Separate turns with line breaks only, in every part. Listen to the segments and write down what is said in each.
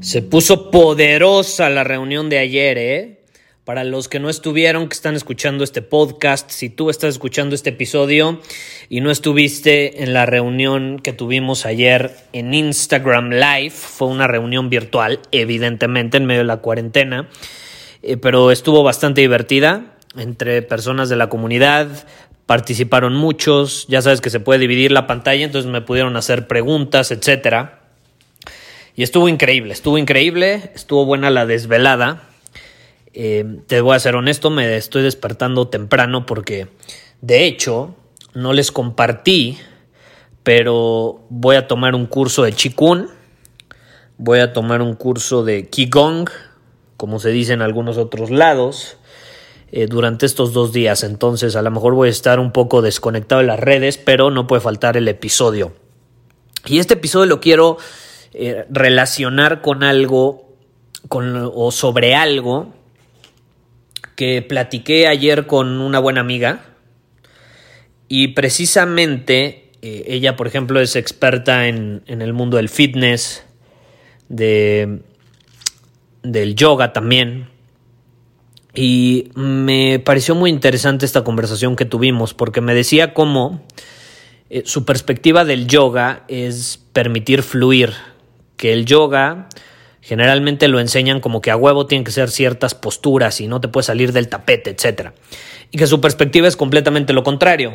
Se puso poderosa la reunión de ayer, ¿eh? Para los que no estuvieron, que están escuchando este podcast, si tú estás escuchando este episodio y no estuviste en la reunión que tuvimos ayer en Instagram Live, fue una reunión virtual, evidentemente, en medio de la cuarentena, eh, pero estuvo bastante divertida entre personas de la comunidad, participaron muchos, ya sabes que se puede dividir la pantalla, entonces me pudieron hacer preguntas, etcétera. Y estuvo increíble, estuvo increíble, estuvo buena la desvelada. Eh, te voy a ser honesto, me estoy despertando temprano porque, de hecho, no les compartí, pero voy a tomar un curso de Qigong, voy a tomar un curso de Qigong, como se dice en algunos otros lados, eh, durante estos dos días. Entonces, a lo mejor voy a estar un poco desconectado de las redes, pero no puede faltar el episodio. Y este episodio lo quiero eh, relacionar con algo con, o sobre algo que platiqué ayer con una buena amiga y precisamente eh, ella, por ejemplo, es experta en, en el mundo del fitness, de, del yoga también. Y me pareció muy interesante esta conversación que tuvimos porque me decía cómo eh, su perspectiva del yoga es permitir fluir, que el yoga generalmente lo enseñan como que a huevo tienen que ser ciertas posturas y no te puedes salir del tapete, etc. Y que su perspectiva es completamente lo contrario,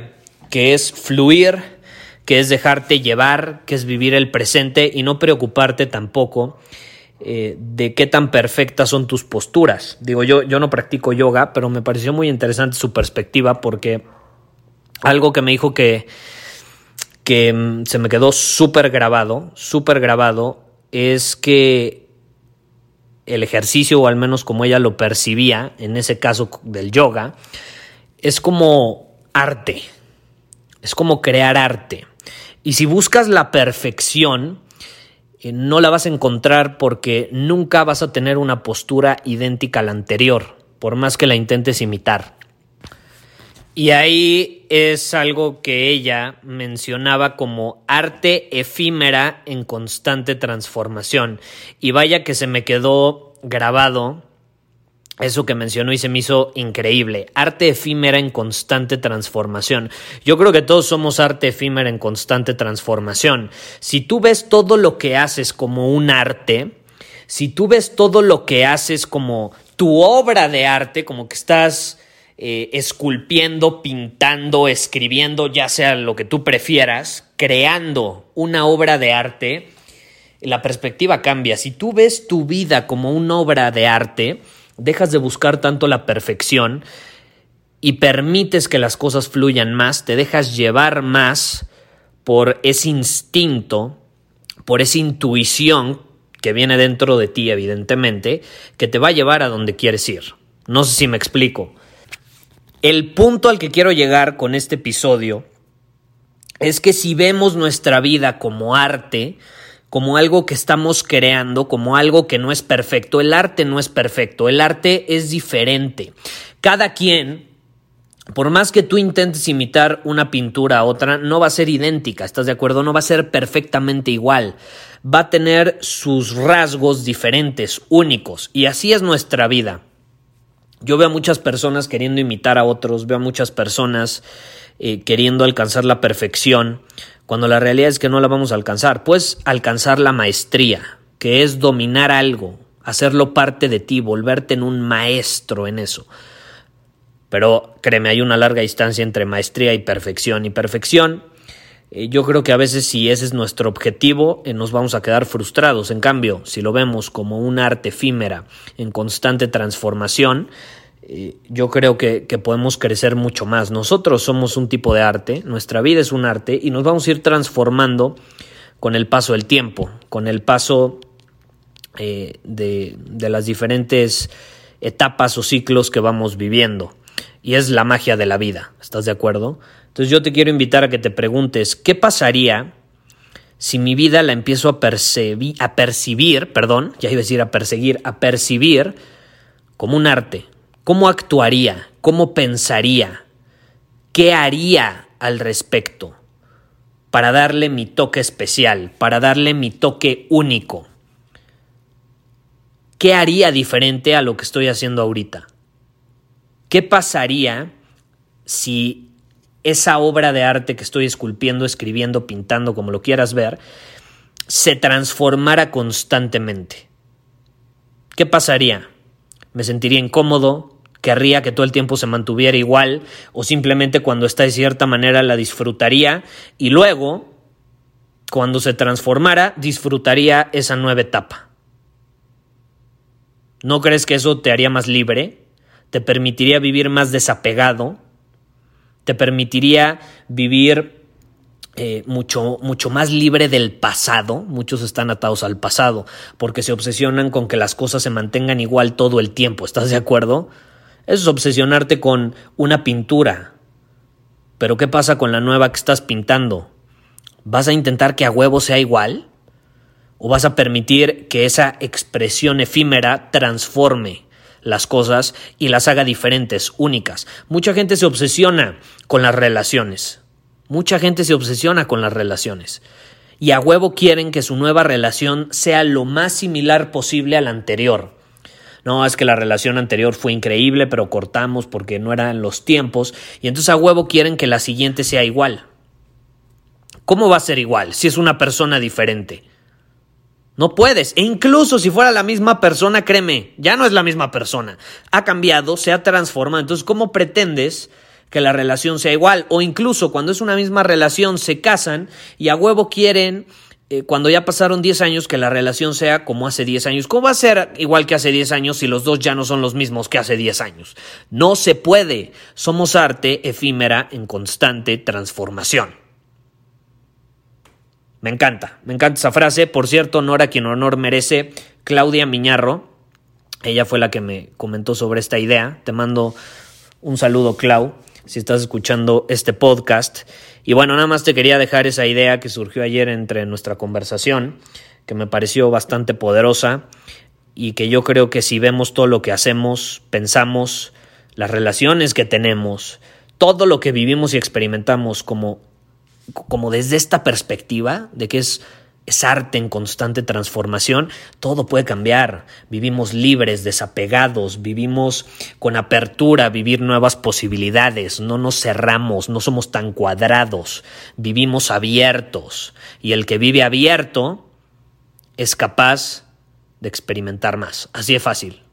que es fluir, que es dejarte llevar, que es vivir el presente y no preocuparte tampoco eh, de qué tan perfectas son tus posturas. Digo, yo, yo no practico yoga, pero me pareció muy interesante su perspectiva porque algo que me dijo que, que mm, se me quedó súper grabado, súper grabado, es que el ejercicio, o al menos como ella lo percibía, en ese caso del yoga, es como arte, es como crear arte. Y si buscas la perfección, eh, no la vas a encontrar porque nunca vas a tener una postura idéntica a la anterior, por más que la intentes imitar. Y ahí es algo que ella mencionaba como arte efímera en constante transformación. Y vaya que se me quedó grabado eso que mencionó y se me hizo increíble. Arte efímera en constante transformación. Yo creo que todos somos arte efímera en constante transformación. Si tú ves todo lo que haces como un arte, si tú ves todo lo que haces como tu obra de arte, como que estás eh, esculpiendo, pintando, escribiendo, ya sea lo que tú prefieras, creando una obra de arte, la perspectiva cambia. Si tú ves tu vida como una obra de arte, dejas de buscar tanto la perfección y permites que las cosas fluyan más, te dejas llevar más por ese instinto, por esa intuición que viene dentro de ti, evidentemente, que te va a llevar a donde quieres ir. No sé si me explico. El punto al que quiero llegar con este episodio es que si vemos nuestra vida como arte, como algo que estamos creando, como algo que no es perfecto, el arte no es perfecto, el arte es diferente. Cada quien, por más que tú intentes imitar una pintura a otra, no va a ser idéntica, ¿estás de acuerdo? No va a ser perfectamente igual. Va a tener sus rasgos diferentes, únicos, y así es nuestra vida. Yo veo a muchas personas queriendo imitar a otros, veo a muchas personas eh, queriendo alcanzar la perfección, cuando la realidad es que no la vamos a alcanzar. Puedes alcanzar la maestría, que es dominar algo, hacerlo parte de ti, volverte en un maestro en eso. Pero créeme, hay una larga distancia entre maestría y perfección. Y perfección, yo creo que a veces si ese es nuestro objetivo, eh, nos vamos a quedar frustrados. En cambio, si lo vemos como un arte efímera en constante transformación, eh, yo creo que, podemos crecer mucho más. Nosotros somos un tipo de arte, nuestra vida es un arte y nos vamos a ir transformando con el paso del tiempo, con el paso de, de las diferentes etapas o ciclos que vamos viviendo y es la magia de la vida. ¿Estás de acuerdo? Entonces yo te quiero invitar a que te preguntes, ¿qué pasaría si mi vida la empiezo a, percibir, a percibir, perdón, ya iba a decir a perseguir, a percibir como un arte? ¿Cómo actuaría? ¿Cómo pensaría? ¿Qué haría al respecto? Para darle mi toque especial, para darle mi toque único. ¿Qué haría diferente a lo que estoy haciendo ahorita? ¿Qué pasaría si esa obra de arte que estoy esculpiendo, escribiendo, pintando, como lo quieras ver, se transformara constantemente? ¿Qué pasaría? ¿Me sentiría incómodo? ¿Querría que todo el tiempo se mantuviera igual? ¿O simplemente cuando está de cierta manera la disfrutaría y luego, cuando se transformara, disfrutaría esa nueva etapa? ¿No crees que eso te haría más libre? te permitiría vivir más desapegado, te permitiría vivir eh, mucho, mucho más libre del pasado. Muchos están atados al pasado porque se obsesionan con que las cosas se mantengan igual todo el tiempo. ¿Estás de acuerdo? Eso es obsesionarte con una pintura. Pero ¿qué pasa con la nueva que estás pintando? ¿Vas a intentar que a huevo sea igual? ¿O vas a permitir que esa expresión efímera transforme? Las cosas y las haga diferentes, únicas. Mucha gente se obsesiona con las relaciones. Mucha gente se obsesiona con las relaciones. Y a huevo quieren que su nueva relación sea lo más similar posible a la anterior. No, es que la relación anterior fue increíble, pero cortamos porque no eran los tiempos. Y entonces a huevo quieren que la siguiente sea igual. ¿Cómo va a ser igual si es una persona diferente? No puedes. E incluso si fuera la misma persona, créeme, ya no es la misma persona. Ha cambiado, se ha transformado. Entonces, ¿cómo pretendes que la relación sea igual? O incluso cuando es una misma relación, se casan y a huevo quieren, eh, cuando ya pasaron 10 años, que la relación sea como hace 10 años. ¿Cómo va a ser igual que hace 10 años si los dos ya no son los mismos que hace 10 años? No se puede. Somos arte efímera en constante transformación. Me encanta, me encanta esa frase. Por cierto, honor a quien honor merece, Claudia Miñarro. Ella fue la que me comentó sobre esta idea. Te mando un saludo, Clau, si estás escuchando este podcast. Y bueno, nada más te quería dejar esa idea que surgió ayer entre nuestra conversación, que me pareció bastante poderosa y que yo creo que si vemos todo lo que hacemos, pensamos, las relaciones que tenemos, todo lo que vivimos y experimentamos como como desde esta perspectiva de que es, es arte en constante transformación, todo puede cambiar. Vivimos libres, desapegados, vivimos con apertura, vivir nuevas posibilidades, no nos cerramos, no somos tan cuadrados, vivimos abiertos. Y el que vive abierto es capaz de experimentar más. Así de fácil.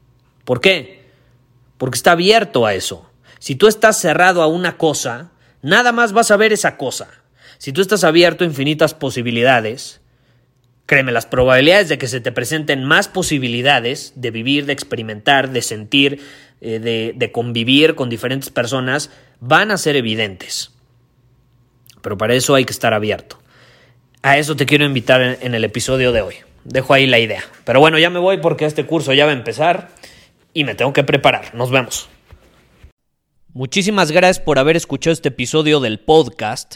¿Por qué? Porque está abierto a eso. Si tú estás cerrado a una cosa, nada más vas a ver esa cosa. Si tú estás abierto a infinitas posibilidades, créeme, las probabilidades de que se te presenten más posibilidades de vivir, de experimentar, de sentir, eh, de, de convivir con diferentes personas, van a ser evidentes. Pero para eso hay que estar abierto. A eso te quiero invitar en el episodio de hoy. Dejo ahí la idea. Pero bueno, ya me voy porque este curso ya va a empezar y me tengo que preparar. Nos vemos. Muchísimas gracias por haber escuchado este episodio del podcast.